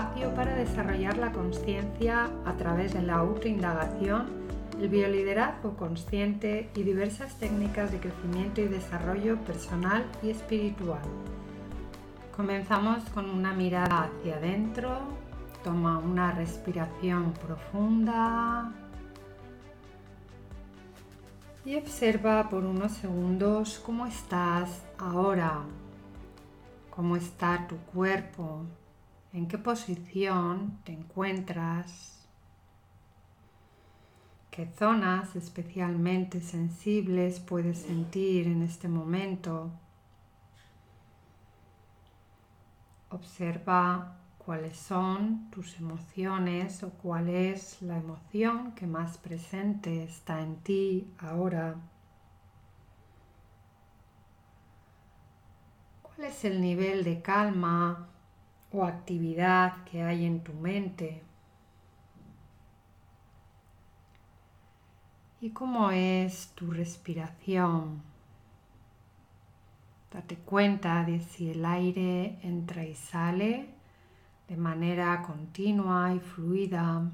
espacio para desarrollar la conciencia a través de la autoindagación, el bioliderazgo consciente y diversas técnicas de crecimiento y desarrollo personal y espiritual. Comenzamos con una mirada hacia adentro, toma una respiración profunda y observa por unos segundos cómo estás ahora, cómo está tu cuerpo, en qué posición te encuentras, qué zonas especialmente sensibles puedes sentir en este momento. Observa cuáles son tus emociones o cuál es la emoción que más presente está en ti ahora. ¿Cuál es el nivel de calma o actividad que hay en tu mente? ¿Y cómo es tu respiración? Date cuenta de si el aire entra y sale de manera continua y fluida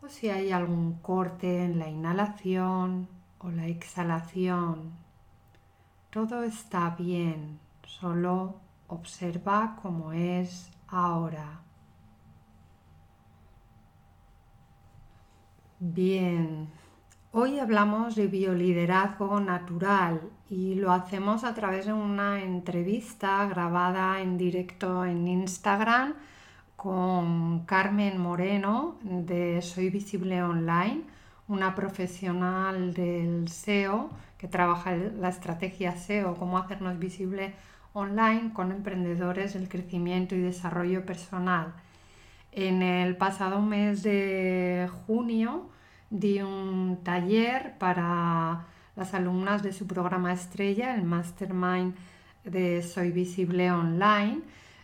o si hay algún corte en la inhalación o la exhalación. Todo está bien, solo observa cómo es ahora. Bien, Hoy hablamos de bioliderazgo natural y lo hacemos a través de una entrevista grabada en directo en Instagram con Carmen Moreno de Soy Visible Online, una profesional del SEO que trabaja la estrategia SEO, cómo hacernos visible online con emprendedores del crecimiento y desarrollo personal. En el pasado mes de junio, di un taller para las alumnas de su programa estrella, el Mastermind de Soy Visible Online,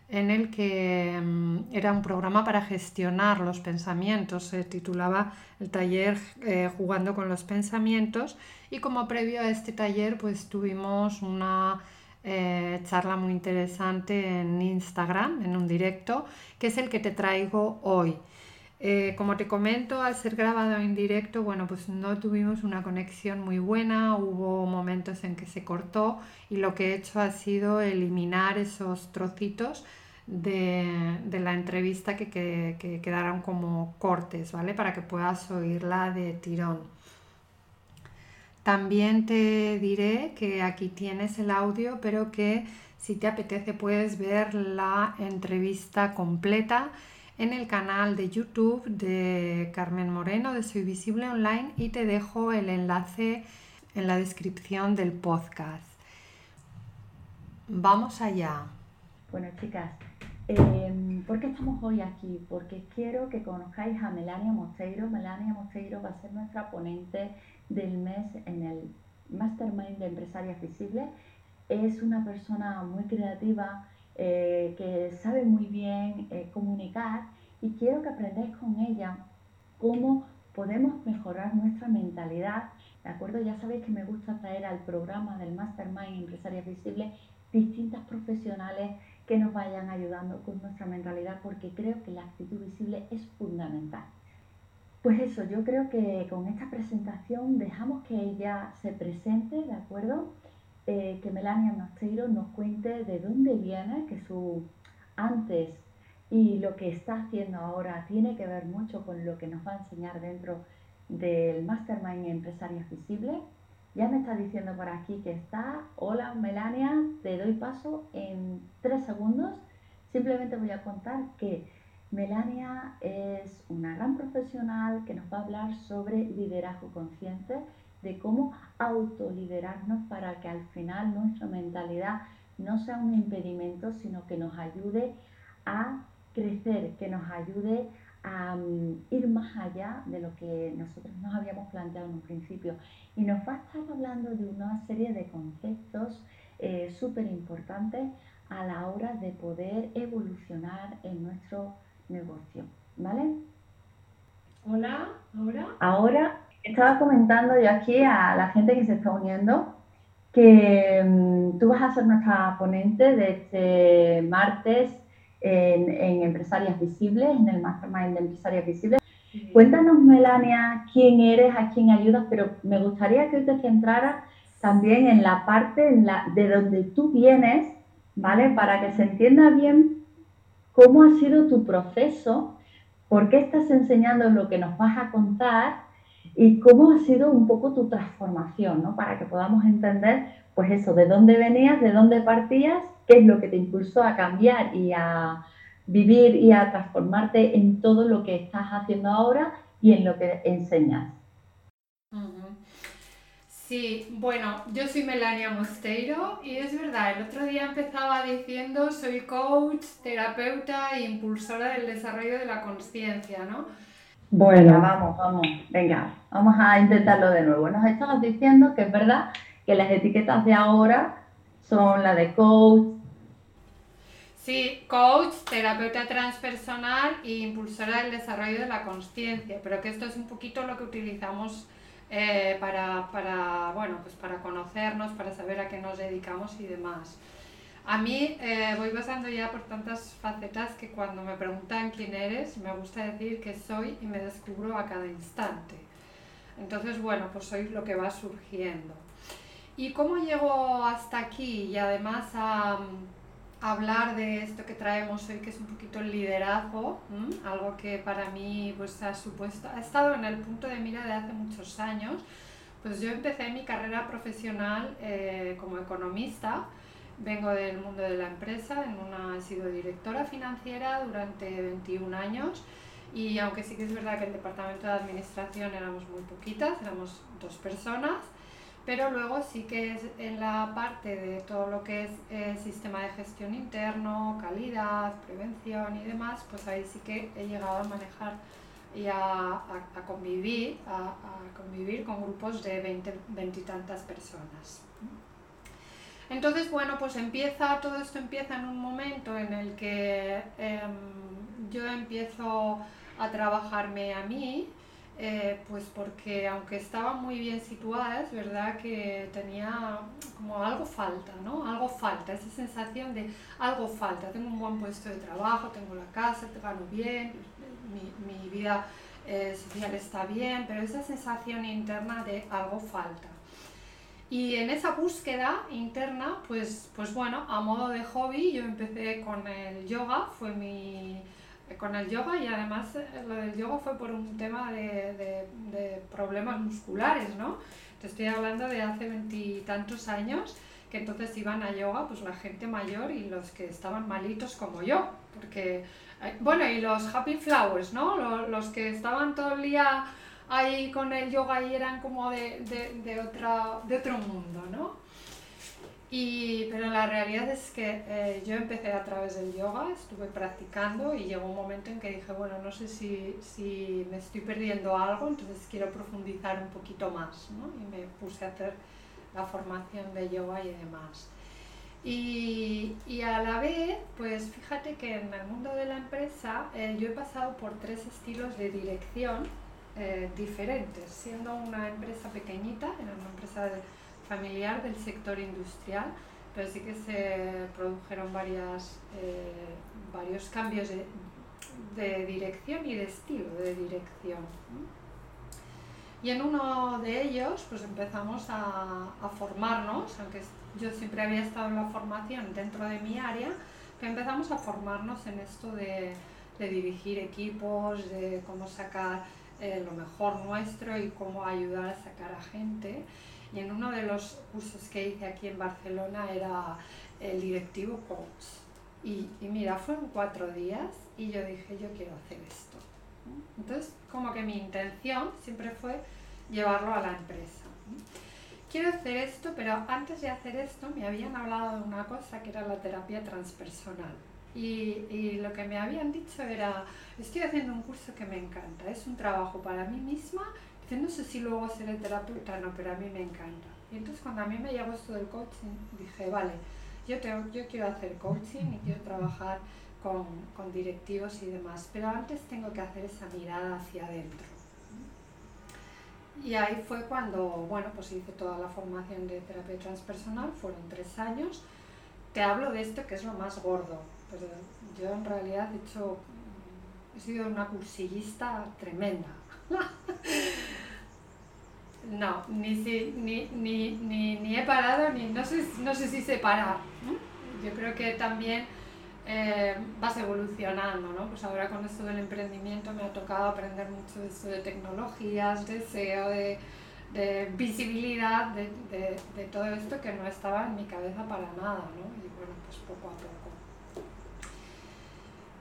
en el que mm, era un programa para gestionar los pensamientos. Se titulaba el taller eh, Jugando con los pensamientos y como previo a este taller pues tuvimos una eh, charla muy interesante en Instagram, en un directo, que es el que te traigo hoy. Eh, como te comento, al ser grabado en directo, bueno, pues no tuvimos una conexión muy buena, hubo momentos en que se cortó y lo que he hecho ha sido eliminar esos trocitos de, la entrevista que, que, quedaron como cortes, ¿vale? Para que puedas oírla de tirón. También te diré que aquí tienes el audio, pero que si te apetece puedes ver la entrevista completa en el canal de YouTube de Carmen Moreno de Soy Visible Online y te dejo el enlace en la descripción del podcast. Vamos allá. Bueno, chicas, em, ¿por qué estamos hoy aquí? Porque quiero que conozcáis a Melania Mosteiro. Melania Mosteiro va a ser nuestra ponente del mes en el Mastermind de Empresarias Visibles. Es una persona muy creativa, eh, que sabe muy bien eh, comunicar y quiero que aprendáis con ella cómo podemos mejorar nuestra mentalidad. ¿De acuerdo? Ya sabéis que me gusta traer al programa del Mastermind Empresarias Visibles distintas profesionales que nos vayan ayudando con nuestra mentalidad porque creo que la actitud visible es fundamental. Pues eso, yo creo que con esta presentación dejamos que ella se presente, ¿de acuerdo? Eh, que Melania Mosteiro nos cuente de dónde viene, que su antes y lo que está haciendo ahora tiene que ver mucho con lo que nos va a enseñar dentro del Mastermind Empresarias Visibles. Ya me está diciendo por aquí que está. Hola Melania, te doy paso en tres segundos. Simplemente voy a contar que Melania es una gran profesional que nos va a hablar sobre liderazgo consciente de cómo autoliderarnos para que al final nuestra mentalidad no sea un impedimento, sino que nos ayude a crecer, que nos ayude a mm, ir más allá de lo que nosotros nos habíamos planteado en un principio. Y nos va a estar hablando de una serie de conceptos eh, súper importantes a la hora de poder evolucionar en nuestro negocio. ¿Vale? Hola, ahora. Ahora estaba comentando yo aquí a la gente que se está uniendo que mm, tú vas a ser nuestra ponente de este martes en, Empresarias Visibles, en el Mastermind de Empresarias Visibles. Cuéntanos, Melania, quién eres, a quién ayudas, pero me gustaría que te centraras también en la parte de donde tú vienes, ¿vale? Para que se entienda bien cómo ha sido tu proceso, por qué estás enseñando lo que nos vas a contar y cómo ha sido un poco tu transformación, ¿no? Para que podamos entender, pues eso, de dónde venías, de dónde partías, qué es lo que te impulsó a cambiar y a vivir y a transformarte en todo lo que estás haciendo ahora y en lo que enseñas. Sí, bueno, yo soy Melania Mosteiro y es verdad, el otro día empezaba diciendo soy coach, terapeuta e impulsora del desarrollo de la conciencia, ¿no? Bueno, vamos, vamos, venga, vamos a intentarlo de nuevo. Nos estabas diciendo que es verdad que las etiquetas de ahora son la de coach. Sí, coach, terapeuta transpersonal e impulsora del desarrollo de la conciencia, pero que esto es un poquito lo que utilizamos eh, para, para, bueno, pues para conocernos, para saber a qué nos dedicamos y demás. A mí eh, voy pasando ya por tantas facetas que cuando me preguntan quién eres, me gusta decir que soy y me descubro a cada instante. Entonces, bueno, pues soy lo que va surgiendo. ¿Y cómo llego hasta aquí? Y además a, hablar de esto que traemos hoy, que es un poquito el liderazgo, algo que para mí pues, ha, supuesto, ha estado en el punto de mira de hace muchos años. Pues yo empecé mi carrera profesional eh, como economista, vengo del mundo de la empresa, en una, he sido directora financiera durante 21 años y aunque sí que es verdad que el departamento de administración éramos muy poquitas, éramos dos personas, pero luego sí que es en la parte de todo lo que es el sistema de gestión interno, calidad, prevención y demás, pues ahí sí que he llegado a manejar y a, convivir, a, convivir con grupos de 20, 20 y tantas personas. Entonces, bueno, pues empieza, todo esto empieza en un momento en el que em, yo empiezo a trabajarme a mí, eh, pues porque aunque estaba muy bien situada, es verdad que tenía como algo falta, ¿no? Algo falta, esa sensación de algo falta. Tengo un buen puesto de trabajo, tengo la casa, te gano bien, mi, vida eh, social está bien, pero esa sensación interna de algo falta. Y en esa búsqueda interna, pues, pues bueno, a modo de hobby, yo empecé con el yoga, fue mi con el yoga y además eh, lo del yoga fue por un tema de, de, problemas musculares, ¿no? Te estoy hablando de hace veintitantos años que entonces iban a yoga pues la gente mayor y los que estaban malitos como yo, porque, eh, bueno, y los happy flowers, ¿no? Los, los que estaban todo el día ahí con el yoga y eran como de, de, de, otra, de otro mundo, ¿no? Y, pero la realidad es que eh, yo empecé a través del yoga, estuve practicando y llegó un momento en que dije, bueno, no sé si, si me estoy perdiendo algo, entonces quiero profundizar un poquito más, ¿no? Y me puse a hacer la formación de yoga y demás. Y, y, a la vez, pues fíjate que en el mundo de la empresa eh, yo he pasado por tres estilos de dirección eh, diferentes, siendo una empresa pequeñita, era una empresa de, familiar del sector industrial, pero sí que se produjeron varias, eh, varios cambios de, de, dirección y de estilo de dirección. Y en uno de ellos pues empezamos a, a, formarnos, aunque yo siempre había estado en la formación dentro de mi área, pero empezamos a formarnos en esto de, de dirigir equipos, de cómo sacar eh, lo mejor nuestro y cómo ayudar a sacar a gente. Y en uno de los cursos que hice aquí en Barcelona era el directivo coach. Y, y mira, fueron cuatro días y yo dije, yo quiero hacer esto. Entonces, como que mi intención siempre fue llevarlo a la empresa. Quiero hacer esto, pero antes de hacer esto me habían hablado de una cosa que era la terapia transpersonal. Y, y, lo que me habían dicho era, estoy haciendo un curso que me encanta, es un trabajo para mí misma no sé si luego seré terapeuta, no, pero a mí me encanta. Y entonces cuando a mí me llegó esto del coaching, dije, vale, yo, tengo, yo quiero hacer coaching y quiero trabajar con, con directivos y demás, pero antes tengo que hacer esa mirada hacia adentro. Y ahí fue cuando, bueno, pues hice toda la formación de terapia transpersonal, fueron tres años. Te hablo de esto que es lo más gordo, pero yo en realidad he hecho, he sido una cursillista tremenda. No, ni, si, ni, ni, ni, he parado, ni no sé, no sé si sé parar. Yo creo que también eh, vas evolucionando, ¿no? Pues ahora con esto del emprendimiento me ha tocado aprender mucho de esto de tecnologías, de SEO, de, de visibilidad, de, de, de, todo esto que no estaba en mi cabeza para nada, ¿no? Y bueno, pues poco a poco.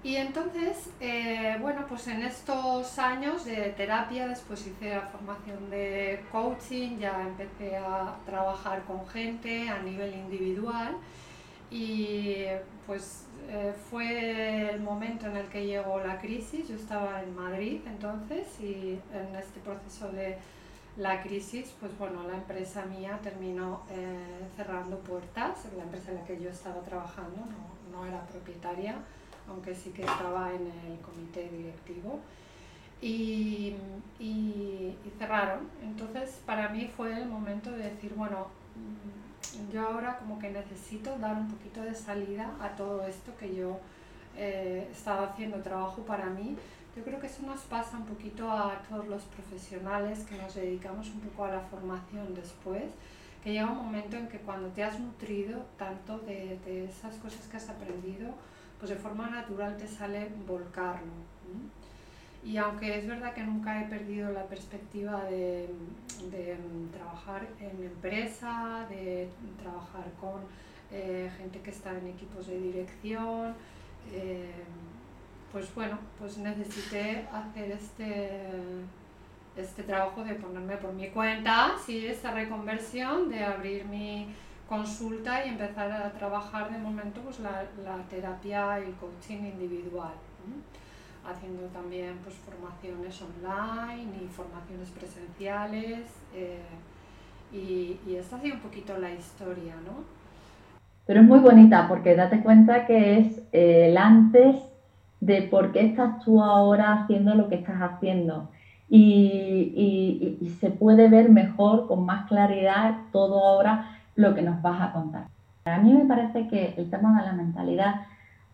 Y entonces, eh, bueno, pues en estos años de terapia, después hice la formación de coaching, ya empecé a trabajar con gente a nivel individual y pues eh, fue el momento en el que llegó la crisis. Yo estaba en Madrid entonces y en este proceso de la crisis, pues bueno, la empresa mía terminó eh, cerrando puertas, la empresa en la que yo estaba trabajando no, no era propietaria aunque sí que estaba en el comité directivo. Y, y, cerraron. Entonces para mí fue el momento de decir, bueno, mm, yo ahora como que necesito dar un poquito de salida a todo esto que yo eh, estaba haciendo trabajo para mí. Yo creo que eso nos pasa un poquito a todos los profesionales que nos dedicamos un poco a la formación después, que llega un momento en que cuando te has nutrido tanto de, de esas cosas que has aprendido, pues de forma natural te sale volcarlo. Y aunque es verdad que nunca he perdido la perspectiva de, trabajar en empresa, de trabajar con eh, gente que está en equipos de dirección, eh, pues bueno, pues necesité hacer este, este trabajo de ponerme por mi cuenta, sí, esta reconversión, de abrir mi consulta y empezar a trabajar de momento pues la, terapia y el coaching individual, haciendo también pues formaciones online y formaciones presenciales eh, y, esta ha sido un poquito la historia, ¿no? Pero es muy bonita porque date cuenta que es el antes de por qué estás tú ahora haciendo lo que estás haciendo. Y, se puede ver mejor, con más claridad, todo ahora lo que nos vas a contar. A mí me parece que el tema de la mentalidad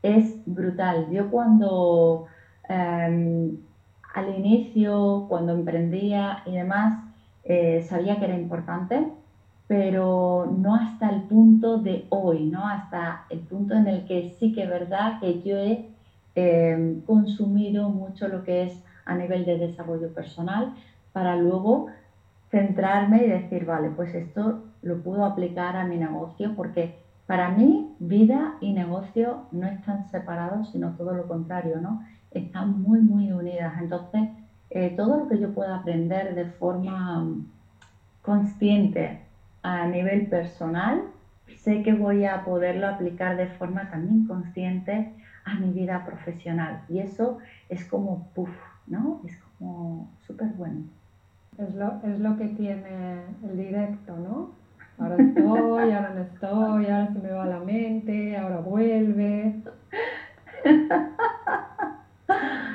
es brutal. Yo cuando em, al inicio, cuando emprendía y demás, eh, sabía que era importante, pero no hasta el punto de hoy, ¿no? Hasta el punto en el que sí que es verdad que yo he em, consumido mucho lo que es a nivel de desarrollo personal para luego centrarme y decir, vale, pues esto lo puedo aplicar a mi negocio porque para mí vida y negocio no están separados, sino todo lo contrario, ¿no? Están muy, muy unidas. Entonces, eh, todo lo que yo pueda aprender de forma mm, consciente a nivel personal, sé que voy a poderlo aplicar de forma también consciente a mi vida profesional. Y eso es como, puff, ¿no? Es como súper bueno. Es lo, es lo que tiene el directo, ¿no? Ahora estoy, ahora no estoy, ahora se me va la mente, ahora vuelve.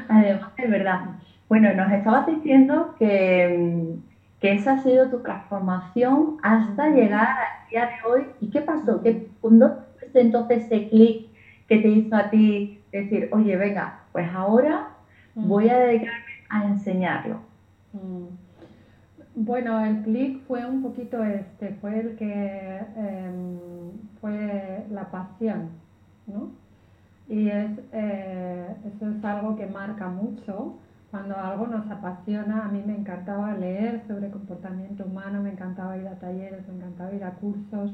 Además, es verdad. Bueno, nos estabas diciendo que, que, esa ha sido tu transformación hasta llegar al día de hoy. ¿Y qué pasó? ¿Qué, ¿Cuándo entonces ese clic que te hizo a ti decir, oye, venga, pues ahora voy a dedicarme a enseñarlo? Bueno, el clic fue un poquito este, fue el que em, fue la pasión, ¿no? Y es, eh, eso es algo que marca mucho. Cuando algo nos apasiona, a mí me encantaba leer sobre comportamiento humano, me encantaba ir a talleres, me encantaba ir a cursos.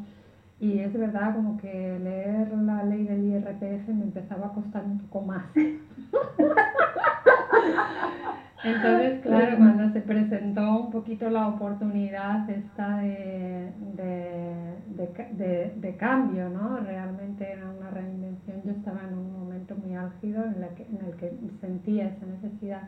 Y es verdad como que leer la ley del IRPF me empezaba a costar un poco más. Entonces, claro, cuando se presentó un poquito la oportunidad esta de, de, cambio, ¿no? Realmente era una reinvención. Yo estaba en un momento muy álgido en, el que, en el que sentía esa necesidad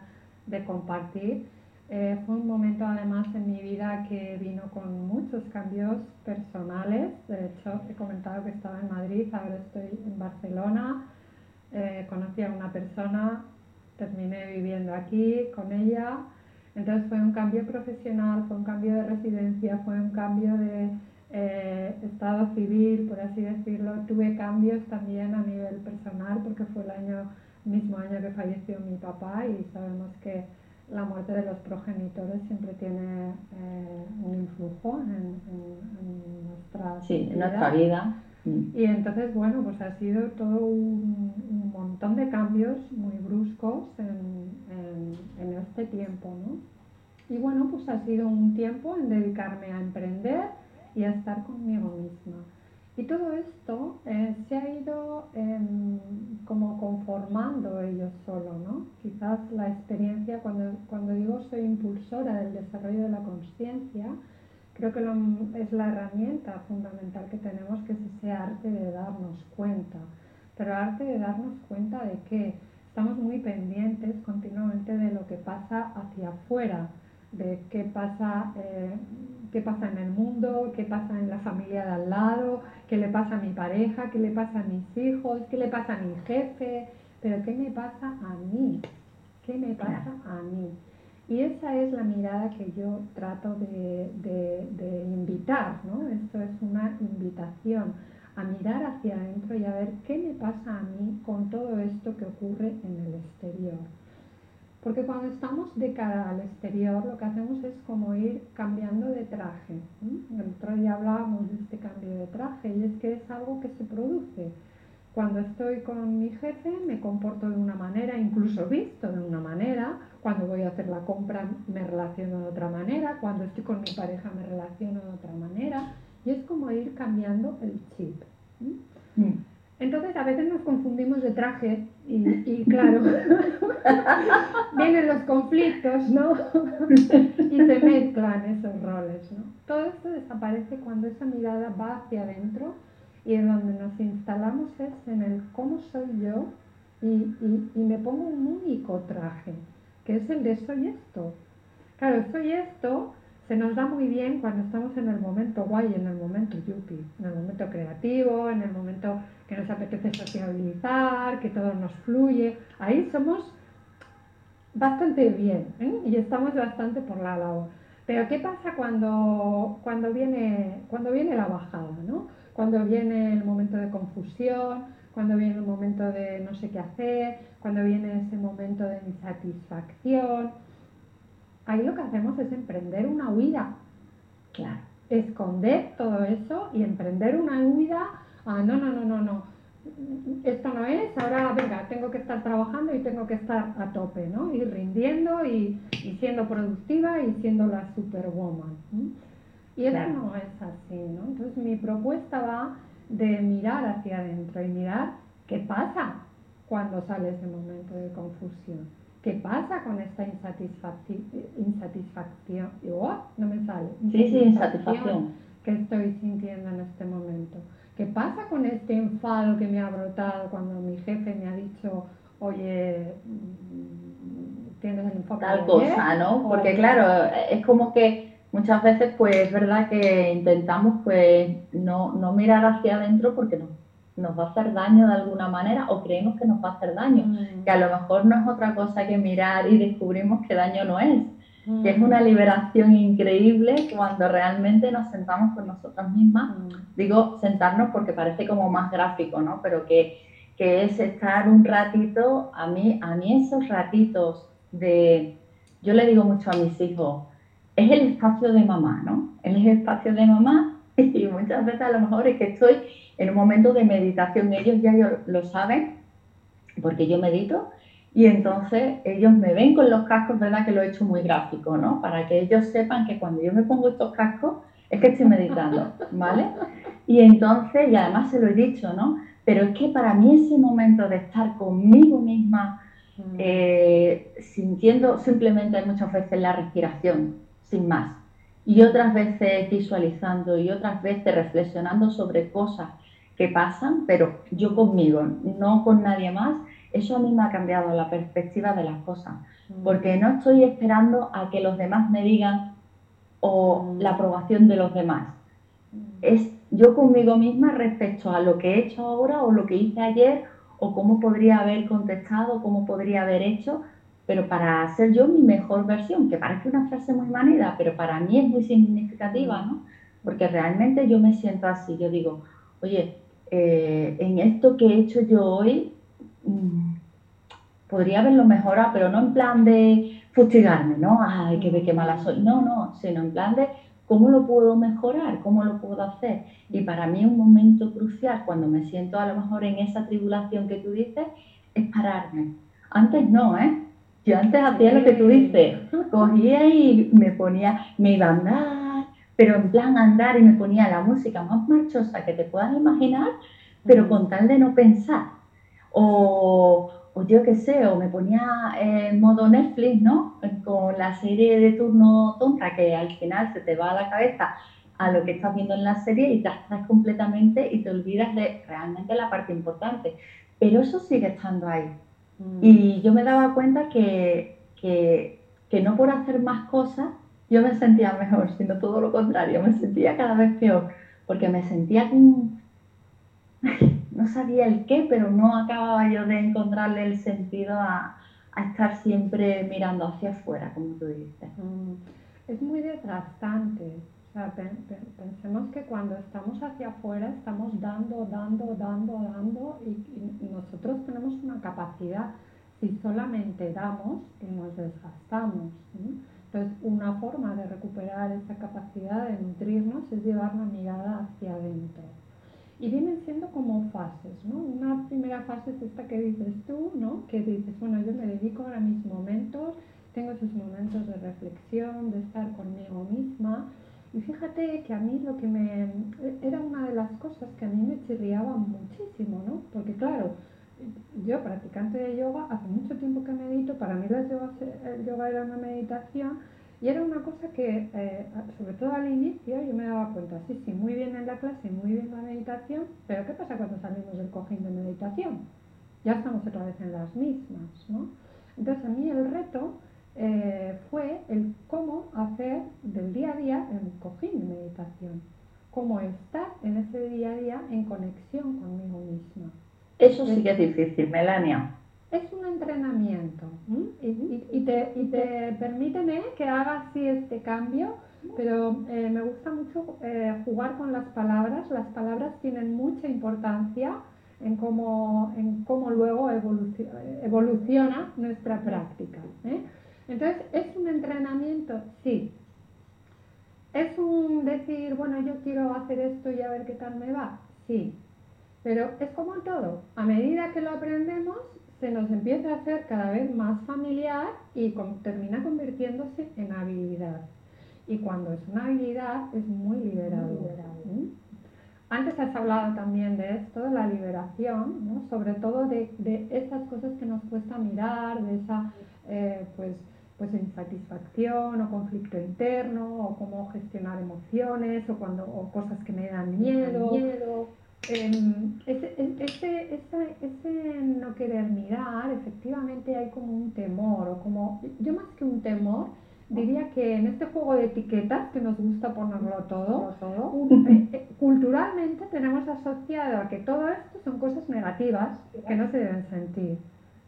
de compartir. Eh, fue un momento además en mi vida que vino con muchos cambios personales. De hecho, he comentado que estaba en Madrid, ahora estoy en Barcelona. Eh, conocí a una persona terminé viviendo aquí con ella. Entonces fue un cambio profesional, fue un cambio de residencia, fue un cambio de eh, estado civil, por así decirlo, tuve cambios también a nivel personal porque fue el año mismo año que falleció mi papá y sabemos que la muerte de los progenitores siempre tiene eh, un influjo en, nuestra, sí, en nuestra vida. Mm. Y entonces, bueno, pues ha sido todo un, montón de cambios muy bruscos en, en, este tiempo, ¿no? Y bueno, pues ha sido un tiempo en dedicarme a emprender y a estar conmigo misma. Y todo esto eh, se ha ido em, como conformando ellos solo, ¿no? Quizás la experiencia, cuando, cuando digo soy impulsora del desarrollo de la conciencia, creo que es la herramienta fundamental que tenemos, que es ese arte de darnos cuenta. Pero arte de darnos cuenta de que estamos muy pendientes continuamente de lo que pasa hacia afuera, de qué pasa, eh, qué pasa en el mundo, qué pasa en la familia de al lado, qué le pasa a mi pareja, qué le pasa a mis hijos, qué le pasa a mi jefe, pero qué me pasa a mí, qué me pasa a mí. Y esa es la mirada que yo trato de, de invitar, ¿no? Esto es una invitación a mirar hacia adentro y a ver qué me pasa a mí con todo esto que ocurre en el exterior. Porque cuando estamos de cara al exterior, lo que hacemos es como ir cambiando de traje. El otro día hablábamos de este cambio de traje y es que es algo que se produce. Cuando estoy con mi jefe me comporto de una manera, incluso visto de una manera. Cuando voy a hacer la compra me relaciono de otra manera. Cuando estoy con mi pareja me relaciono de otra manera. Y es como ir cambiando el chip. Entonces a veces nos confundimos de traje y, claro, vienen los conflictos, ¿no? y se mezclan esos roles, ¿no? Todo esto desaparece cuando esa mirada va hacia adentro y en donde nos instalamos es en el cómo soy yo y, y me pongo un único traje, que es el de soy esto. Claro, soy esto se nos da muy bien cuando estamos en el momento guay, en el momento yuppie, en el momento creativo, en el momento que nos apetece sociabilizar, que todo nos fluye. Ahí somos bastante bien ¿eh? y estamos bastante por la labor. Pero ¿qué pasa cuando, cuando, viene, cuando viene la bajada? ¿no? Cuando viene el momento de confusión, cuando viene el momento de no sé qué hacer, cuando viene ese momento de insatisfacción ahí lo que hacemos es emprender una huida. Claro. Esconder todo eso y emprender una huida. Ah, no, no, no, no, no. Esto no es, ahora venga, tengo que estar trabajando y tengo que estar a tope, ¿no? Ir rindiendo y, siendo productiva y siendo la superwoman. Y eso no es así, ¿no? Entonces mi propuesta va de mirar hacia adentro y mirar qué pasa cuando sale ese momento de confusión ¿Qué pasa con esta insatisfacción? insatisfacción oh, no me sale. Sí, sí, insatisfacción. Que estoy sintiendo en este momento. ¿Qué pasa con este enfado que me ha brotado cuando mi jefe me ha dicho, oye, mm, tienes el enfoque Tal cosa, ¿no? Porque claro, es como que muchas veces pues es verdad que intentamos pues no, no mirar hacia adentro porque no nos va a hacer daño de alguna manera o creemos que nos va a hacer daño, mm. que a lo mejor no es otra cosa que mirar y descubrimos que daño no es, que es una mm. liberación increíble cuando realmente nos sentamos con nosotras mismas. Mm. Digo sentarnos porque parece como más gráfico, ¿no? Pero que, que, es estar un ratito, a mí, a mí esos ratitos de, yo le digo mucho a mis hijos, es el espacio de mamá, ¿no? Es el espacio de mamá y muchas veces a lo mejor es que estoy en un momento de meditación. Ellos ya lo saben, porque yo medito, y entonces ellos me ven con los cascos, ¿verdad? Que lo he hecho muy gráfico, ¿no? Para que ellos sepan que cuando yo me pongo estos cascos es que estoy meditando, ¿vale? Y entonces, y además se lo he dicho, ¿no? Pero es que para mí ese momento de estar conmigo misma, mm. eh, sintiendo simplemente muchas veces la respiración, sin más, y otras veces visualizando y otras veces reflexionando sobre cosas que pasan, pero yo conmigo, no con nadie más, eso a mí me ha cambiado la perspectiva de las cosas, mm. porque no estoy esperando a que los demás me digan o mm. la aprobación de los demás. Mm. Es yo conmigo misma respecto a lo que he hecho ahora o lo que hice ayer o cómo podría haber contestado, cómo podría haber hecho, pero para ser yo mi mejor versión, que parece una frase muy manera, pero para mí es muy significativa, ¿no? porque realmente yo me siento así, yo digo, oye, eh, en esto que he hecho yo hoy, mm, podría haberlo mejorado, pero no en plan de fustigarme, ¿no? Ay, que qué mala soy. No, no, sino en plan de cómo lo puedo mejorar, cómo lo puedo hacer. Y para mí un momento crucial cuando me siento a lo mejor en esa tribulación que tú dices es pararme. Antes no, ¿eh? Yo antes hacía lo que tú dices, cogía y me ponía, me iba a andar, pero en plan andar y me ponía la música más marchosa que te puedas imaginar, pero con tal de no pensar. O, o yo qué sé, o me ponía en modo Netflix, ¿no? Con la serie de turno tonta que al final se te va a la cabeza a lo que estás viendo en la serie y te abstraes completamente y te olvidas de realmente la parte importante. Pero eso sigue estando ahí. Mm. Y yo me daba cuenta que, que, que no por hacer más cosas yo me sentía mejor, sino todo lo contrario, me sentía cada vez peor, porque me sentía como no sabía el qué, pero no acababa yo de encontrarle el sentido a, estar siempre mirando hacia afuera, como tú dices. Mm, es muy desgastante. O sea, pensemos que cuando estamos hacia afuera estamos dando, dando, dando, dando y, nosotros tenemos una capacidad, si solamente damos, y nos desgastamos. Entonces, una forma de recuperar esa capacidad de nutrirnos es llevar la mirada hacia adentro. Y vienen siendo como fases, ¿no? Una primera fase es esta que dices tú, ¿no? Que dices, bueno, yo me dedico ahora a mis momentos, tengo esos momentos de reflexión, de estar conmigo misma. Y fíjate que a mí lo que me... era una de las cosas que a mí me chirriaba muchísimo, ¿no? Porque claro, yo practicante de yoga, hace mucho tiempo que medito, para mí el yoga era una meditación, y era una cosa que, eh, sobre todo al inicio, yo me daba cuenta, sí, sí, muy bien en la clase, muy bien la meditación, pero ¿qué pasa cuando salimos del cojín de meditación? Ya estamos otra vez en las mismas, ¿no? Entonces a mí el reto eh, fue el cómo hacer del día a día el cojín de meditación, cómo estar en ese día a día en conexión conmigo misma. Eso sí que es difícil, Melania es un entrenamiento y, te, y te permiten que hagas así este cambio, pero eh, me gusta mucho eh, jugar con las palabras. Las palabras tienen mucha importancia en cómo, en cómo luego evoluciona nuestra práctica. ¿eh? Entonces, ¿es un entrenamiento? Sí. ¿Es un decir, bueno, yo quiero hacer esto y a ver qué tal me va? Sí. Pero es como todo. A medida que lo aprendemos, se nos empieza a hacer cada vez más familiar y termina convirtiéndose en habilidad. Y cuando es una habilidad es muy liberador. Antes has hablado también de esto, de la liberación, sobre todo de, esas cosas que nos cuesta mirar, de esa eh, pues, pues insatisfacción o conflicto interno, o cómo gestionar emociones, o, cuando, o cosas que me dan miedo. miedo Em, ese, ese, ese, no querer mirar, efectivamente hay como un temor, o como, yo más que un temor, diría que en este juego de etiquetas, que nos gusta ponerlo todo, todo eh, eh, culturalmente tenemos asociado a que todo esto son cosas negativas que no se deben sentir.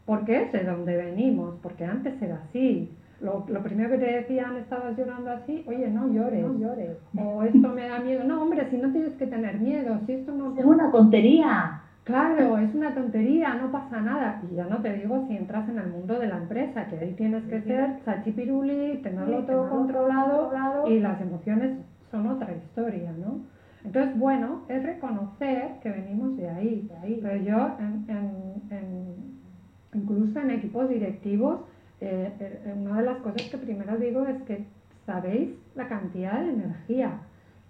Porque es de donde venimos, porque antes era así. Lo, lo, primero que te decían, estabas llorando así, oye, no llores. No llores. O esto me da miedo. No, hombre, si no tienes que tener miedo, si esto no... Es una tontería. Claro, es una tontería, no pasa nada. Y ya no te digo si entras en el mundo de la empresa, que ahí tienes que ser chachipiruli, tenerlo todo controlado, y las emociones son otra historia, ¿no? Entonces, bueno, es reconocer que venimos de ahí. De ahí. Pero yo, en, en, incluso en equipos directivos, eh, eh, una de las cosas que primero digo es que sabéis la cantidad de energía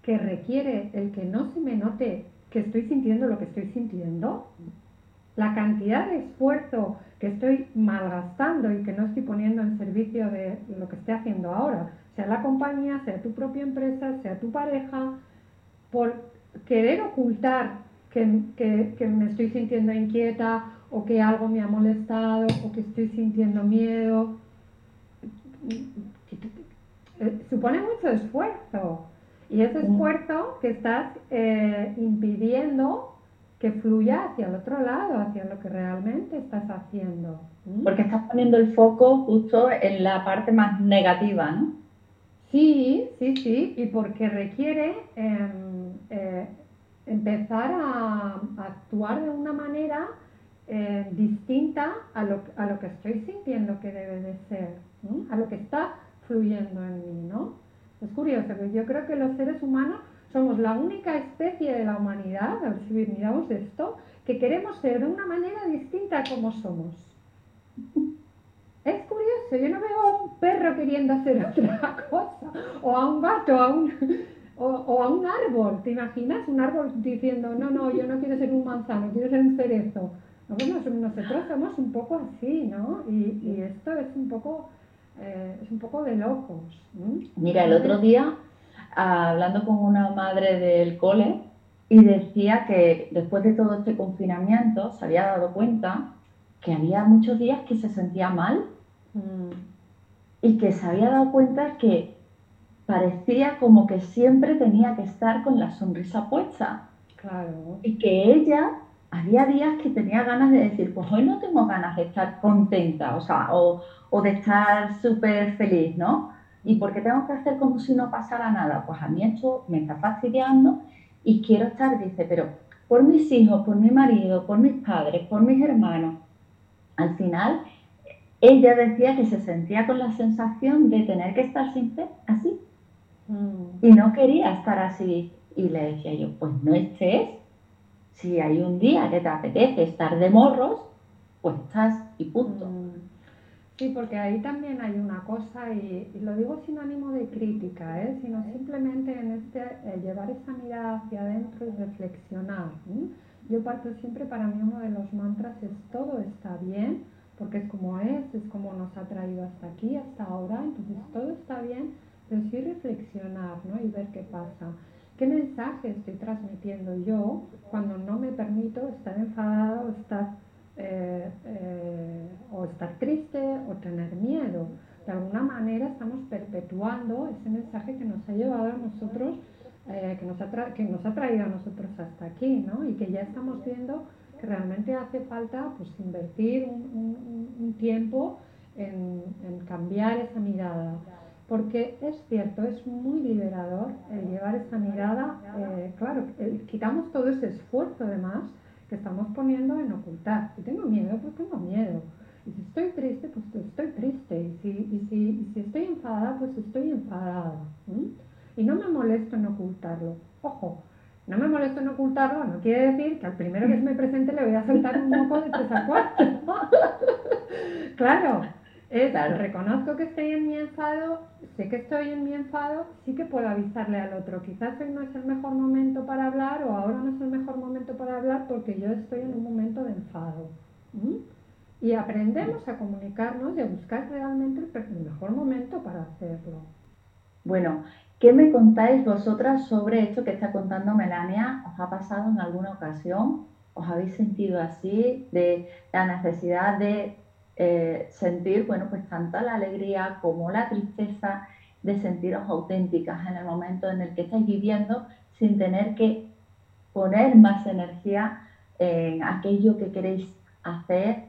que requiere el que no se me note que estoy sintiendo lo que estoy sintiendo, la cantidad de esfuerzo que estoy malgastando y que no estoy poniendo en servicio de lo que esté haciendo ahora, sea la compañía, sea tu propia empresa, sea tu pareja, por querer ocultar que, que me estoy sintiendo inquieta o que algo me ha molestado o que estoy sintiendo miedo. Supone mucho esfuerzo y ese esfuerzo que estás eh, impidiendo que fluya hacia el otro lado, hacia lo que realmente estás haciendo. Porque estás poniendo el foco justo en la parte más negativa, ¿no? Sí, sí, sí, y porque requiere em, eh, empezar a, actuar de una manera eh, distinta a lo, a lo, que estoy sintiendo que debe de ser, a lo que está fluyendo en mí, ¿no? Es curioso, yo creo que los seres humanos somos la única especie de la humanidad, si miramos esto, que queremos ser de una manera distinta a como somos. Es curioso, yo no veo a un perro queriendo hacer otra cosa, o a un gato, a un, o, a un árbol, ¿te imaginas? Un árbol diciendo, no, no, yo no quiero ser un manzano, quiero ser un cerezo. Nosotros somos un poco así, ¿no? Y, esto es un poco, eh, es un poco de locos. Mira, el otro día, hablando con una madre del cole, y decía que después de todo este confinamiento se había dado cuenta que había muchos días que se sentía mal y que se había dado cuenta que parecía como que siempre tenía que estar con la sonrisa puesta. Claro. Y que ella había días que tenía ganas de decir, pues hoy no tengo ganas de estar contenta, o sea, o, o de estar súper feliz, ¿no? ¿Y por qué tengo que hacer como si no pasara nada? Pues a mí esto me está fastidiando y quiero estar, dice, pero por mis hijos, por mi marido, por mis padres, por mis hermanos. Al final ella decía que se sentía con la sensación de tener que estar siempre así. Mm. Y no quería estar así. Y le decía yo, pues no estés. Si hay un día que te apetece estar de morros, pues estás y punto. Mm. Sí, porque ahí también hay una cosa, y, lo digo sin ánimo de crítica, ¿eh? sino simplemente en este eh, llevar esa mirada hacia adentro y reflexionar. Yo parto siempre, para mí uno de los mantras es todo está bien, porque es como es, es como nos ha traído hasta aquí, hasta ahora, entonces todo está bien, pero sí reflexionar ¿no? y ver qué pasa. ¿Qué mensaje estoy transmitiendo yo cuando no me permito estar enfadado, estar, eh, eh, o estar triste o tener miedo? De alguna manera estamos perpetuando ese mensaje que nos ha llevado a nosotros, eh, que, nos ha que nos ha traído a nosotros hasta aquí, ¿no? Y que ya estamos viendo que realmente hace falta pues, invertir un, tiempo en, cambiar esa mirada. Porque es cierto, es muy liberador el llevar esa mirada. Eh, claro, quitamos todo ese esfuerzo además que estamos poniendo en ocultar. Si tengo miedo, pues tengo miedo. Y si estoy triste, pues estoy triste. Y si, estoy enfadada, pues estoy enfadada. Y no me molesto en ocultarlo. Ojo, no me molesto en ocultarlo, no quiere decir que al primero que se me presente le voy a soltar un moco de tres a cuatro. claro, es, reconozco que estoy en mi enfado, sé que estoy en mi enfado, sí que puedo avisarle al otro. Quizás hoy no es el mejor momento para hablar o ahora no es el mejor momento para hablar porque yo estoy en un momento de enfado. Y aprendemos a comunicarnos y a buscar realmente el mejor momento para hacerlo. Bueno, ¿Qué me contáis vosotras sobre esto que está contando Melania? ¿Os ha pasado en alguna ocasión? ¿Os habéis sentido así de la necesidad de eh, sentir, bueno, pues tanto la alegría como la tristeza, de sentiros auténticas en el momento en el que estáis viviendo sin tener que poner más energía en aquello que queréis hacer?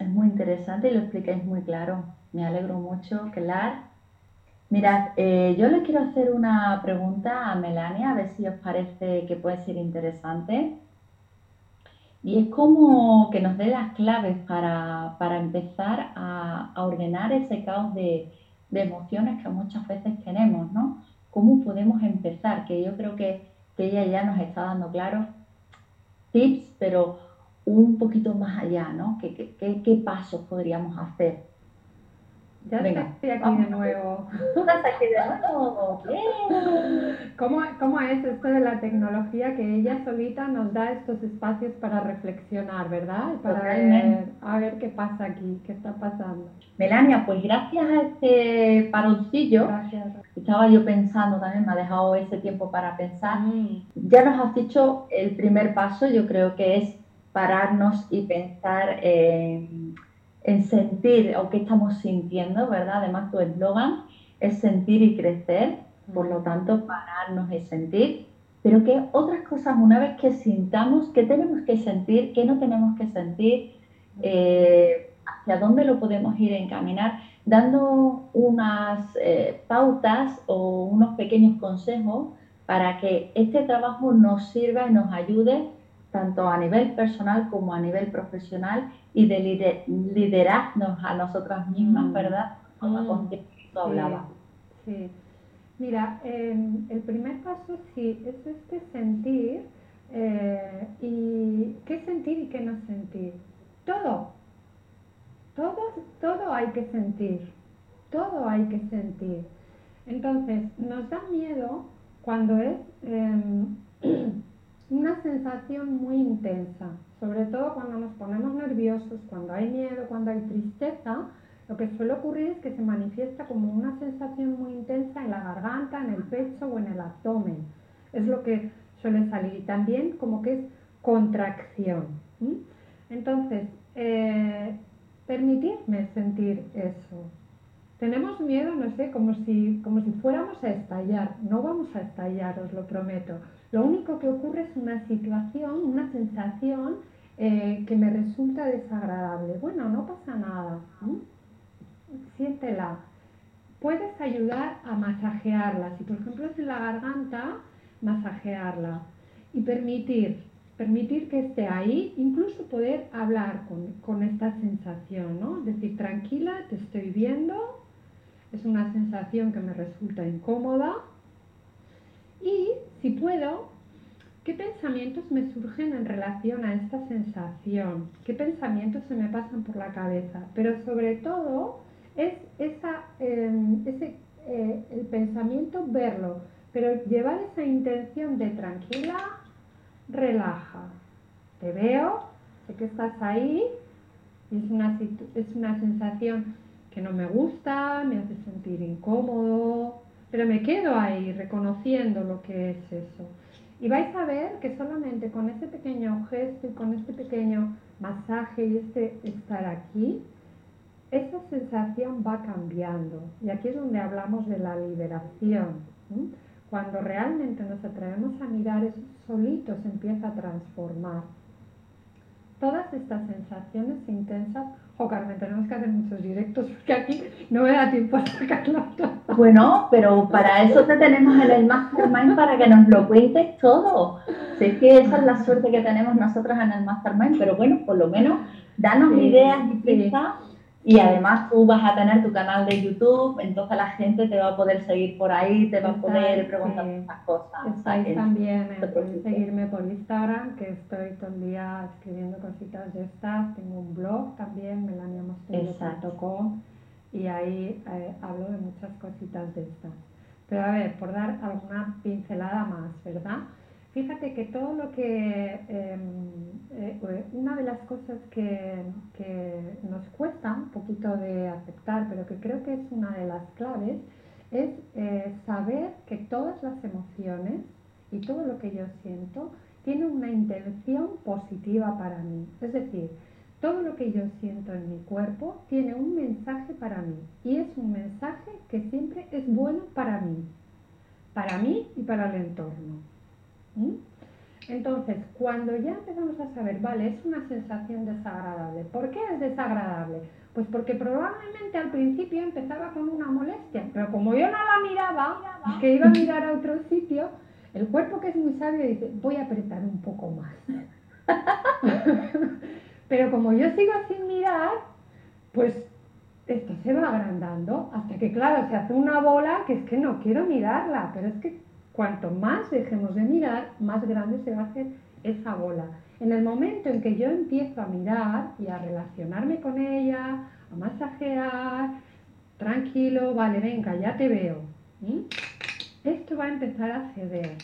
Es muy interesante y lo explicáis muy claro. Me alegro mucho, Clar. Mirad, eh, yo le quiero hacer una pregunta a Melania, a ver si os parece que puede ser interesante. Y es como que nos dé las claves para, empezar a, ordenar ese caos de, emociones que muchas veces tenemos, ¿no? ¿Cómo podemos empezar? Que yo creo que, ella ya nos está dando claros tips, pero un poquito más allá, ¿no? qué pasos podríamos hacer? Ya estoy aquí de nuevo. ¿Estás aquí de nuevo? ¿Cómo, ¿Cómo es esto de la tecnología que ella solita nos da estos espacios para reflexionar, verdad? Para ver, a ver qué pasa aquí, qué está pasando. Melania, pues gracias a este paroncillo, estaba yo pensando también, me ha dejado ese tiempo para pensar. Mm. Ya nos has dicho el primer paso, yo creo que es pararnos y pensar en en sentir o qué estamos sintiendo, ¿verdad? Además, tu eslogan es sentir y crecer, por lo tanto, pararnos y sentir. Pero que otras cosas, una vez que sintamos, qué tenemos que sentir, qué no tenemos que sentir, eh, hacia dónde lo podemos ir a encaminar. dando unas eh, pautas o unos pequeños consejos para que este trabajo nos sirva y nos ayude tanto a nivel personal como a nivel profesional y de liderarnos a nosotras mismas, mm. ¿verdad? Como mm. hablaba. Sí. Mira, em, el primer paso sí es este sentir eh, y qué sentir y qué no sentir. Todo, todo, todo hay que sentir, todo hay que sentir. Entonces, nos da miedo cuando es em, una sensación muy intensa, sobre todo cuando nos ponemos nerviosos, cuando hay miedo, cuando hay tristeza, lo que suele ocurrir es que se manifiesta como una sensación muy intensa en la garganta, en el pecho o en el abdomen. Es lo que suele salir. Y también como que es contracción. Entonces, eh, permitirme sentir eso. Tenemos miedo, no sé, como si, como si fuéramos a estallar. No vamos a estallar, os lo prometo. Lo único que ocurre es una situación, una sensación eh, que me resulta desagradable. Bueno, no pasa nada siéntela. Puedes ayudar a masajearla. Si por ejemplo es en la garganta, masajearla. Y permitir, permitir que esté ahí, incluso poder hablar con, esta sensación, ¿no? Decir, tranquila, te estoy viendo, es una sensación que me resulta incómoda. Y si puedo, ¿qué pensamientos me surgen en relación a esta sensación? ¿Qué pensamientos se me pasan por la cabeza? Pero sobre todo, es esa, em, ese, eh, el pensamiento, verlo, pero llevar esa intención de tranquila, relaja. Te veo, sé que estás ahí, es una, es una sensación que no me gusta, me hace sentir incómodo, pero me quedo ahí reconociendo lo que es eso. Y vais a ver que solamente con ese pequeño gesto y con este pequeño masaje y este estar aquí, esa sensación va cambiando. Y aquí es donde hablamos de la liberación. Cuando realmente nos atrevemos a mirar, eso solito se empieza a transformar. Todas estas sensaciones intensas, o oh, Carmen, tenemos que hacer muchos directos porque aquí no me da tiempo a sacarlo todo. Bueno, pero para eso te tenemos en el Mastermind para que nos lo cuentes todo. Sé que esa es la suerte que tenemos nosotros en el Mastermind, pero bueno, por lo menos danos ideas y pistas y además tú vas a tener tu canal de YouTube, entonces la gente te va a poder seguir por ahí, te va a poder preguntar muchas cosas. Estáis también, en seguirme por Instagram, que estoy todo el día escribiendo cositas de estas. Tengo un blog también, melaniamosteiro.com, y ahí eh, hablo de muchas cositas de estas. Pero a ver, por dar alguna pincelada más, ¿verdad? Fíjate que todo lo que, em, eh, una de las cosas que, nos cuesta un poquito de aceptar, pero que creo que es una de las claves, es eh, saber que todas las emociones y todo lo que yo siento tiene una intención positiva para mí. Es decir, todo lo que yo siento en mi cuerpo tiene un mensaje para mí y es un mensaje que siempre es bueno para mí, para mí y para el entorno. ¿Mm? Entonces, cuando ya empezamos a saber, vale, es una sensación desagradable. ¿Por qué es desagradable? Pues porque probablemente al principio empezaba con una molestia, pero como yo no la miraba, que iba a mirar a otro sitio, el cuerpo que es muy sabio dice, voy a apretar un poco más. pero como yo sigo sin mirar, pues esto se va agrandando hasta que, claro, se hace una bola que es que no quiero mirarla, pero es que Cuanto más dejemos de mirar, más grande se va a hacer esa bola. En el momento en que yo empiezo a mirar y a relacionarme con ella, a masajear, tranquilo, vale, venga, ya te veo. Esto va a empezar a ceder.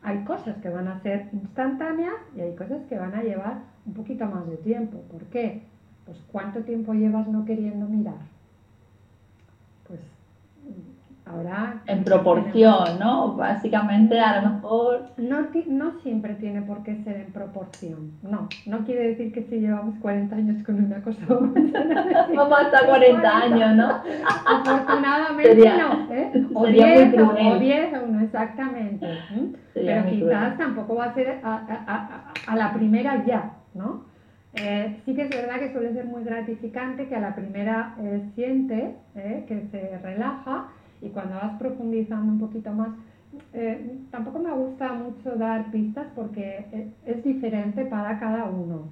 Hay cosas que van a ser instantáneas y hay cosas que van a llevar un poquito más de tiempo. ¿Por qué? Pues ¿cuánto tiempo llevas no queriendo mirar? Pues en proporción, ¿no? Básicamente a lo mejor... No, no siempre tiene por qué ser en proporción, no. No quiere decir que si llevamos 40 años con una cosa vamos a hasta 40 años, ¿no? Afortunadamente no, ¿eh? O 10 o 10 o no exactamente. Pero quizás tampoco va a ser a, a, a, la primera ya, ¿no? Eh, sí que es verdad que suele ser muy gratificante que a la primera eh, siente eh, que se relaja y cuando vas profundizando un poquito más, tampoco me gusta mucho dar pistas porque es diferente para cada uno.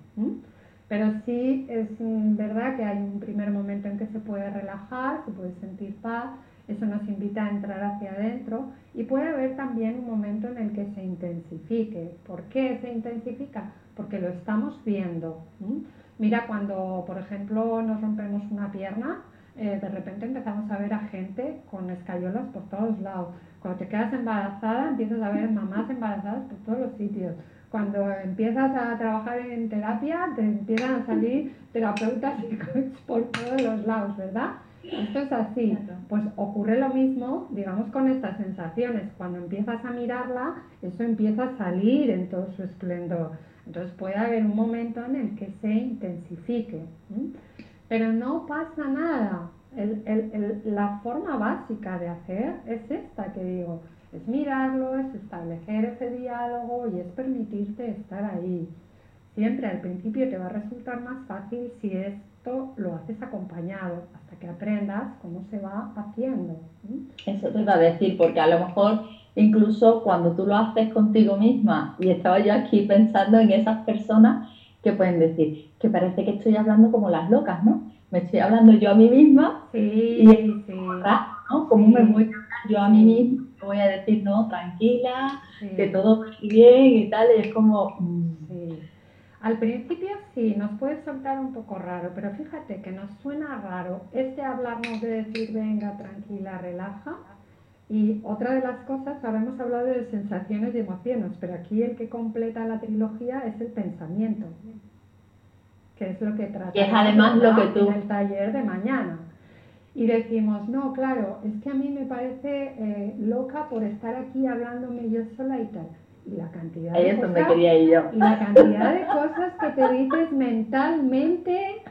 Pero sí es mm, verdad que hay un primer momento en que se puede relajar, se puede sentir paz, eso nos invita a entrar hacia adentro y puede haber también un momento en el que se intensifique. ¿Por qué se intensifica? Porque lo estamos viendo. Mira, cuando por ejemplo nos rompemos una pierna, eh, de repente empezamos a ver a gente con escayolas por todos lados. Cuando te quedas embarazada, empiezas a ver mamás embarazadas por todos los sitios cuando empiezas a trabajar en terapia, te empiezan a salir terapeutas por todos los lados, ¿verdad? Esto es así. Pues ocurre lo mismo, digamos, con estas sensaciones. Cuando empiezas a mirarla, eso empieza a salir en todo su esplendor. Entonces puede haber un momento en el que se intensifique. Pero no pasa nada. la forma básica de hacer es esta que digo es mirarlo, es establecer ese diálogo y es permitirte estar ahí. Siempre al principio te va a resultar más fácil si esto lo haces acompañado, hasta que aprendas cómo se va haciendo. Eso te iba a decir, porque a lo mejor incluso cuando tú lo haces contigo misma, y estaba yo aquí pensando en esas personas que pueden decir que parece que estoy hablando como las locas, ¿no? Me estoy hablando yo a mí misma sí, y sí. ¿no? ¿Cómo me voy a hablar yo a mí misma? voy a decir, no, tranquila, que todo va bien y tal, y es como... Mm. Sí. Al principio sí, nos puede soltar un poco raro, pero fíjate que nos suena raro este hablarnos de decir, venga, tranquila, relaja. Y otra de las cosas, ahora hemos hablado de sensaciones y emociones, pero aquí el que completa la trilogía es el pensamiento, que es lo que trata. Y es además lo que tú... En el taller de mañana y decimos, no, claro, es que a mí me parece eh, loca por estar aquí hablándome yo sola y tal. Y la cantidad de cosas, quería ir yo. Y la cantidad de cosas que te dices mentalmente,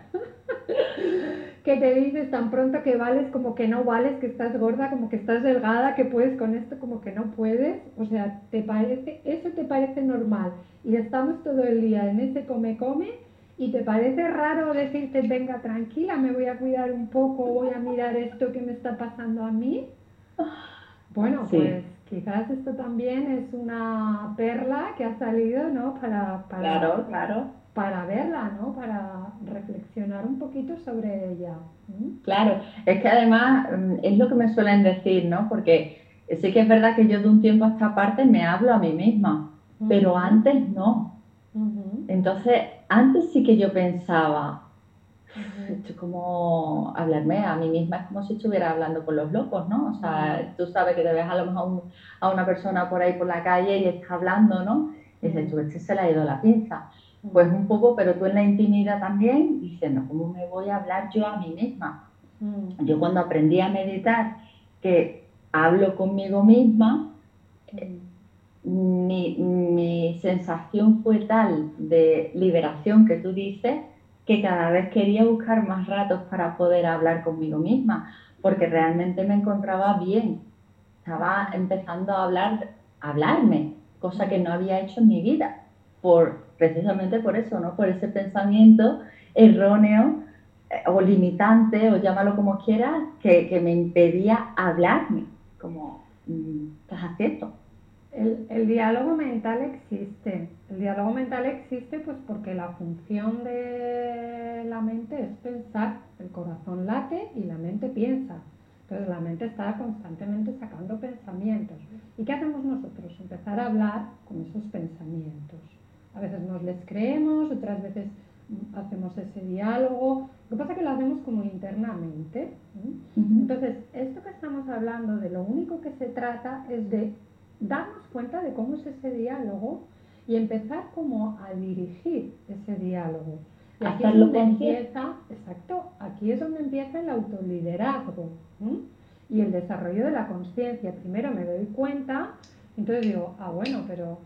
que te dices tan pronto que vales como que no vales, que estás gorda, como que estás delgada, que puedes con esto, como que no puedes. O sea, te parece, eso te parece normal. Y estamos todo el día en ese come-come y te parece raro decirte, venga, tranquila, me voy a cuidar un poco, voy a mirar esto que me está pasando a mí. Bueno, pues quizás esto también es una perla que ha salido, ¿no? Para, para, claro, claro. Para verla, ¿no? Para reflexionar un poquito sobre ella. Claro, es que además mm, es lo que me suelen decir, ¿no? Porque sí que es verdad que yo de un tiempo a esta parte me hablo a mí misma, pero antes no. Entonces, antes sí que yo pensaba, esto es como hablarme a mí misma, es como si estuviera hablando con los locos, ¿no? O sea, tú sabes que te ves a lo mejor a una persona por ahí por la calle y está hablando, ¿no? Y dices, tú, este se le ha ido la pinza. Pues un poco, pero tú en la intimidad también, dices, no, ¿cómo me voy a hablar yo a mí misma? Yo cuando aprendí a meditar, que hablo conmigo misma, mi, mi, sensación fue tal de liberación que tú dices que cada vez quería buscar más ratos para poder hablar conmigo misma, porque realmente me encontraba bien. Estaba empezando a hablar, a hablarme, cosa que no había hecho en mi vida, por, precisamente por eso, ¿no? Por ese pensamiento erróneo eh, o limitante, o llámalo como quieras, que, que me impedía hablarme, como, mm, estás haciendo? El, diálogo mental existe. El diálogo mental existe pues porque la función de la mente es pensar. El corazón late y la mente piensa. Entonces la mente está constantemente sacando pensamientos. ¿Y qué hacemos nosotros? Empezar a hablar con esos pensamientos. A veces nos les creemos, otras veces hacemos ese diálogo. Lo que pasa es que lo hacemos como internamente. Entonces, esto que estamos hablando, de lo único que se trata es de darnos cuenta de cómo es ese diálogo y empezar como a dirigir ese diálogo. Y aquí es donde empieza, exacto, aquí es donde empieza el autoliderazgo y el desarrollo de la conciencia. Primero me doy cuenta, entonces digo, ah, bueno, pero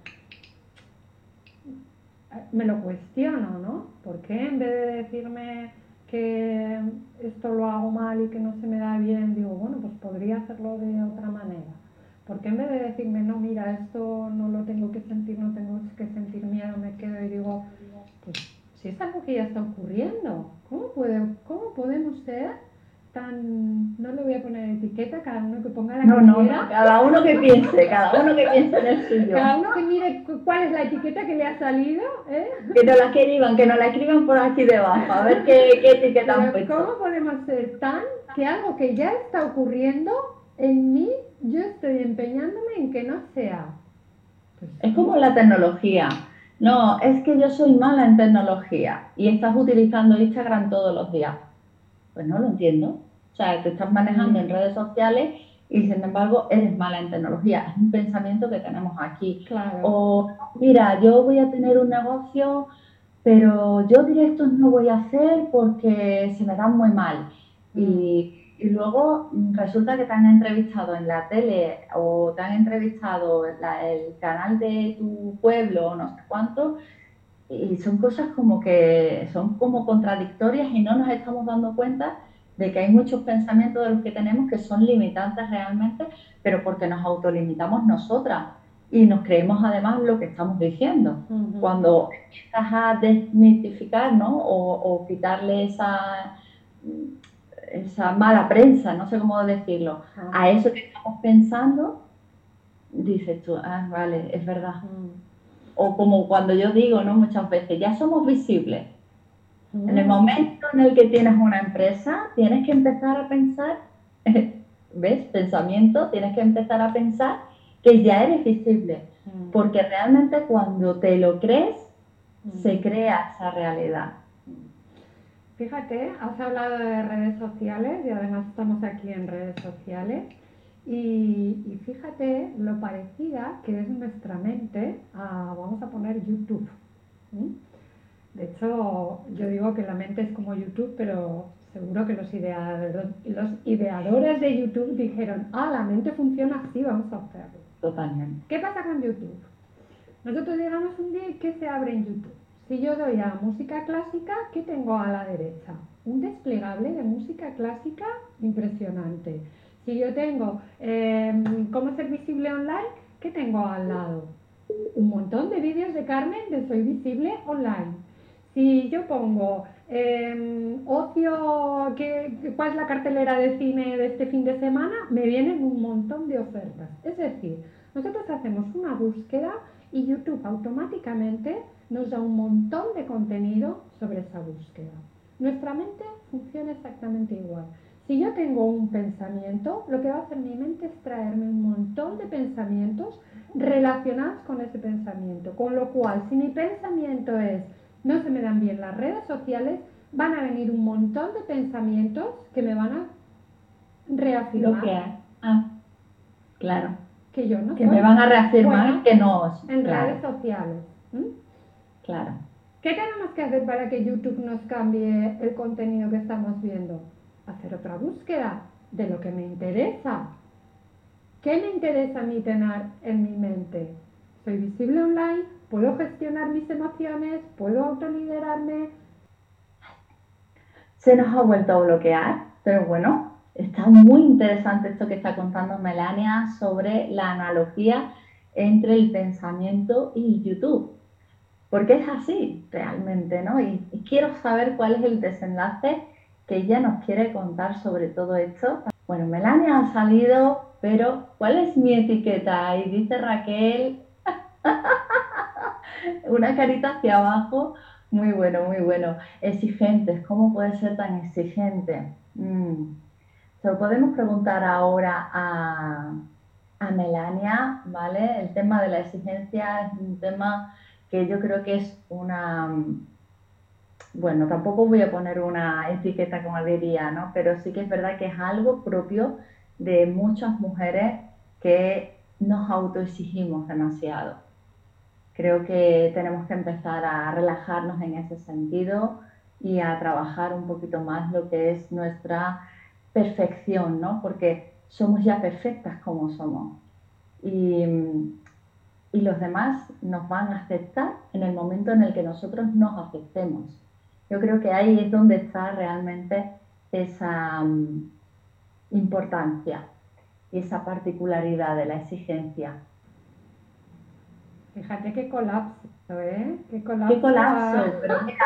me lo cuestiono, ¿no? ¿Por qué en vez de decirme que esto lo hago mal y que no se me da bien, digo, bueno, pues podría hacerlo de otra manera? Porque en vez de decirme, no, mira, esto no lo tengo que sentir, no tengo que sentir miedo, me quedo y digo, pues si es algo que ya está ocurriendo, ¿cómo, cómo podemos ser tan, no le voy a poner etiqueta, cada uno que ponga la no, no, no, cada uno que piense, cada uno que piense en el suyo. Cada uno que mire cuál es la etiqueta que le ha salido, ¿eh? Que no la escriban, que no la escriban por aquí debajo, a ver qué, qué etiqueta han puesto. ¿Cómo podemos ser tan que algo que ya está ocurriendo en mí, yo estoy empeñándome en que no sea? Pues es como la tecnología. No, es que yo soy mala en tecnología y estás utilizando Instagram todos los días pues no lo entiendo. O sea, te estás manejando en mm. redes sociales y sin embargo eres mala en tecnología. Es un pensamiento que tenemos aquí. Claro. O, mira, yo voy a tener un negocio, pero yo directos no voy a hacer porque se me dan muy mal. Y, mm. y, luego resulta que te han entrevistado en la tele o te han entrevistado en el canal de tu pueblo o no sé cuánto y son cosas como que son como contradictorias y no nos estamos dando cuenta de que hay muchos pensamientos de los que tenemos que son limitantes realmente, pero porque nos autolimitamos nosotras y nos creemos además lo que estamos diciendo. Cuando empiezas a desmitificar ¿no? o, quitarle esa, esa mala prensa, no sé cómo decirlo, a eso que estamos pensando, dices tú, ah, vale, es verdad o como cuando yo digo, ¿no? Muchas veces, ya somos visibles. En el mm. momento en el que tienes una empresa, tienes que empezar a pensar, ¿ves? Pensamiento, tienes que empezar a pensar que ya eres visible. Mm. Porque realmente cuando te lo crees, mm. se crea esa realidad. Fíjate, has hablado de redes sociales y además estamos aquí en redes sociales. Y, fíjate lo parecida que es nuestra mente a, vamos a poner YouTube. De hecho, yo digo que la mente es como YouTube, pero seguro que los, ideadores, los ideadores de YouTube dijeron, ah, la mente funciona así, vamos a hacerlo. Totalmente. ¿Qué pasa con YouTube? Nosotros llegamos un día y ¿qué se abre en YouTube? Si yo doy a música clásica, ¿qué tengo a la derecha? Un desplegable de música clásica impresionante si yo tengo em, cómo ser visible online, ¿qué tengo al lado? Un montón de vídeos de Carmen de Soy Visible Online. Si yo pongo em, ocio, ¿qué, ¿cuál es la cartelera de cine de este fin de semana? Me vienen un montón de ofertas. Es decir, nosotros hacemos una búsqueda y YouTube automáticamente nos da un montón de contenido sobre esa búsqueda. Nuestra mente funciona exactamente igual. Si yo tengo un pensamiento, lo que va a hacer mi mente es traerme un montón de pensamientos relacionados con ese pensamiento. Con lo cual, si mi pensamiento es no se me dan bien las redes sociales, van a venir un montón de pensamientos que me van a reafirmar. que Ah, claro. Que yo no Que me van a reafirmar que no. En redes sociales. Claro. ¿Qué tenemos que hacer para que YouTube nos cambie el contenido que estamos viendo? Hacer otra búsqueda de lo que me interesa. ¿Qué me interesa a mí tener en mi mente? ¿Soy visible online? ¿Puedo gestionar mis emociones? ¿Puedo autoliderarme? Se nos ha vuelto a bloquear, pero bueno, está muy interesante esto que está contando Melania sobre la analogía entre el pensamiento y YouTube. Porque es así realmente, ¿no? y quiero saber cuál es el desenlace que ella nos quiere contar sobre todo esto. Bueno, Melania ha salido, pero ¿cuál es mi etiqueta? Y dice Raquel, una carita hacia abajo. Muy bueno, muy bueno. Exigentes, ¿cómo puede ser tan exigente? Mm. Se lo podemos preguntar ahora a, a Melania, ¿vale? El tema de la exigencia es un tema que yo creo que es una bueno, tampoco voy a poner una etiqueta como diría, ¿no? Pero sí que es verdad que es algo propio de muchas mujeres que nos autoexigimos demasiado. Creo que tenemos que empezar a relajarnos en ese sentido y a trabajar un poquito más lo que es nuestra perfección, ¿no? Porque somos ya perfectas como somos. Y, y los demás nos van a aceptar en el momento en el que nosotros nos aceptemos. Yo creo que ahí es donde está realmente esa mm, importancia y esa particularidad de la exigencia. Fíjate qué colapso, ¿eh? Qué colapso. Qué colapso, pero mira,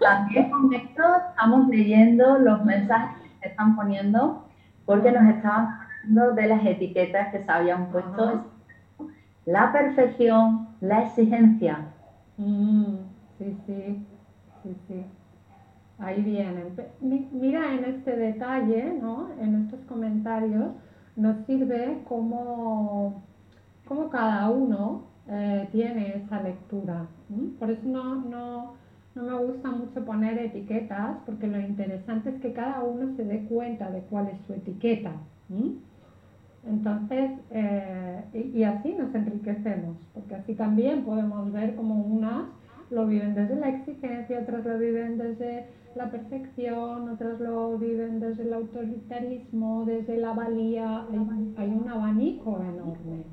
también con esto estamos leyendo los mensajes que se están poniendo porque nos estaban hablando de las etiquetas que se habían puesto. La perfección, la exigencia. Mm, sí, sí, sí, sí. Ahí vienen. Mira en este detalle, ¿no? En estos comentarios nos sirve como cada uno eh, tiene esa lectura. Por eso no, no, no, me gusta mucho poner etiquetas, porque lo interesante es que cada uno se dé cuenta de cuál es su etiqueta. Entonces, eh, y, y, así nos enriquecemos, porque así también podemos ver como unas lo viven desde la exigencia, otras lo viven desde la perfección, otras lo viven desde el autoritarismo, desde la valía, hay, un abanico enorme.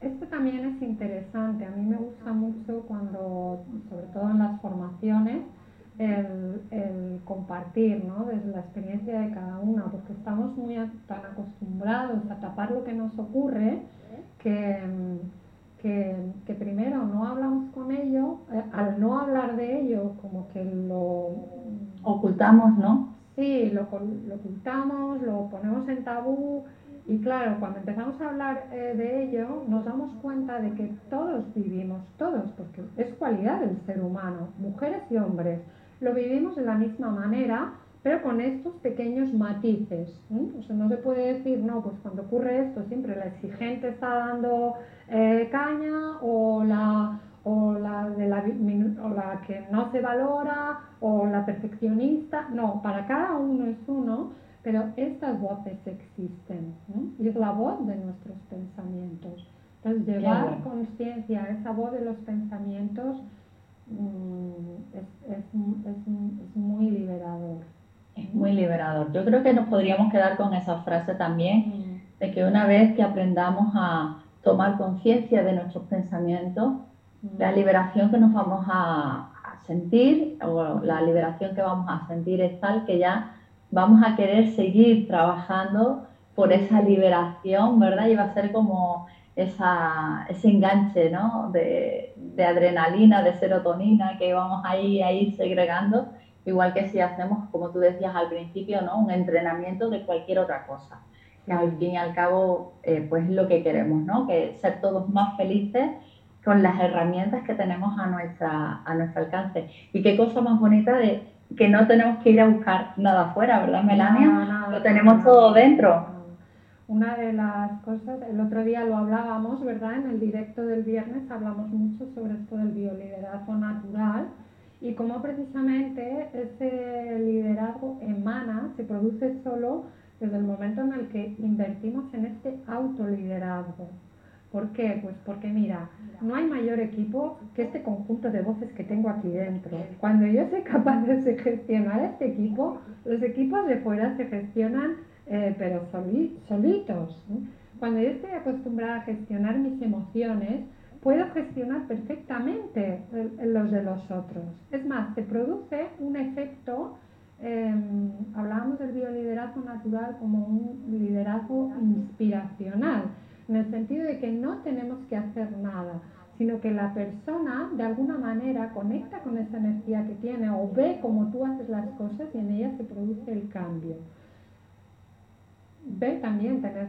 Esto también es interesante, a mí me gusta mucho cuando, sobre todo en las formaciones, el, compartir ¿no? desde la experiencia de cada una, porque estamos muy tan acostumbrados a tapar lo que nos ocurre que que, primero no hablamos con ellos, eh, al no hablar de ello, como que lo ocultamos, ¿no? Sí, lo, lo ocultamos, lo ponemos en tabú y claro, cuando empezamos a hablar eh, de ello, nos damos cuenta de que todos vivimos, todos, porque es cualidad del ser humano, mujeres y hombres, lo vivimos de la misma manera, pero con estos pequeños matices. O sea, no se puede decir, no, pues cuando ocurre esto, siempre la exigente está dando eh, caña o la, o, la de la, o la que no se valora o la perfeccionista. No, para cada uno es uno, pero estas voces existen y es la voz de nuestros pensamientos. Entonces, llevar conciencia a esa voz de los pensamientos mm, es, es, es muy liberador. Es muy liberador. Yo creo que nos podríamos quedar con esa frase también, de que una vez que aprendamos a tomar conciencia de nuestros pensamientos, la liberación que nos vamos a, sentir o la liberación que vamos a sentir es tal que ya vamos a querer seguir trabajando por esa liberación, ¿verdad? Y va a ser como esa, ese enganche, ¿no? De, de adrenalina, de serotonina que vamos ahí a ir segregando igual que si hacemos, como tú decías al principio, ¿no? un entrenamiento de cualquier otra cosa. Que al fin y al cabo, eh, pues es lo que queremos, ¿no? Que ser todos más felices con las herramientas que tenemos a, nuestra, a nuestro alcance. Y qué cosa más bonita de que no tenemos que ir a buscar nada afuera, ¿verdad, Melania? lo tenemos todo dentro. Una de las cosas, el otro día lo hablábamos, ¿verdad? En el directo del viernes hablamos mucho sobre esto del bioliderazgo natural y cómo precisamente ese liderazgo emana, se produce solo desde el momento en el que invertimos en este autoliderazgo. ¿Por qué? Pues porque mira, no hay mayor equipo que este conjunto de voces que tengo aquí dentro. Cuando yo soy capaz de gestionar este equipo, los equipos de fuera se gestionan, eh, pero solitos. Cuando yo estoy acostumbrada a gestionar mis emociones, puedo gestionar perfectamente los de los otros. Es más, se produce un efecto, em, hablábamos del bioliderazgo natural como un liderazgo inspiracional, en el sentido de que no tenemos que hacer nada, sino que la persona de alguna manera conecta con esa energía que tiene o ve cómo tú haces las cosas y en ella se produce el cambio ve también, tener,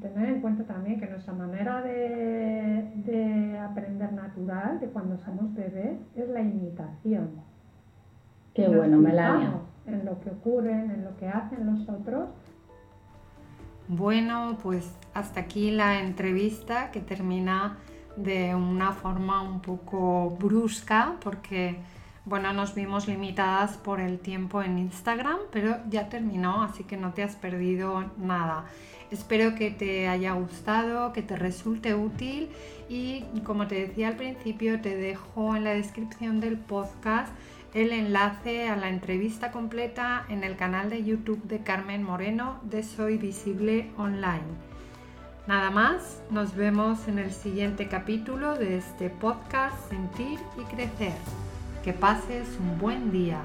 tener en cuenta también que nuestra manera de, de, aprender natural, de cuando somos bebés, es la imitación. Qué bueno, Melania. En lo que ocurren, en lo que hacen los otros. Bueno, pues hasta aquí la entrevista que termina de una forma un poco brusca porque bueno, nos vimos limitadas por el tiempo en Instagram, pero ya terminó, así que no te has perdido nada. Espero que te haya gustado, que te resulte útil y como te decía al principio, te dejo en la descripción del podcast el enlace a la entrevista completa en el canal de YouTube de Carmen Moreno de Soy Visible Online. Nada más, nos vemos en el siguiente capítulo de este podcast Sentir y Crecer. Que pases un buen día.